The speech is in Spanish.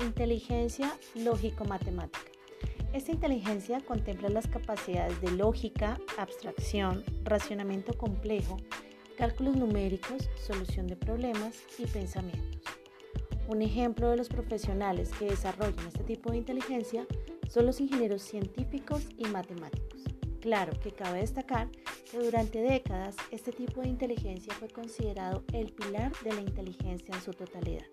Inteligencia lógico-matemática. Esta inteligencia contempla las capacidades de lógica, abstracción, racionamiento complejo, cálculos numéricos, solución de problemas y pensamientos. Un ejemplo de los profesionales que desarrollan este tipo de inteligencia son los ingenieros científicos y matemáticos. Claro que cabe destacar que durante décadas este tipo de inteligencia fue considerado el pilar de la inteligencia en su totalidad.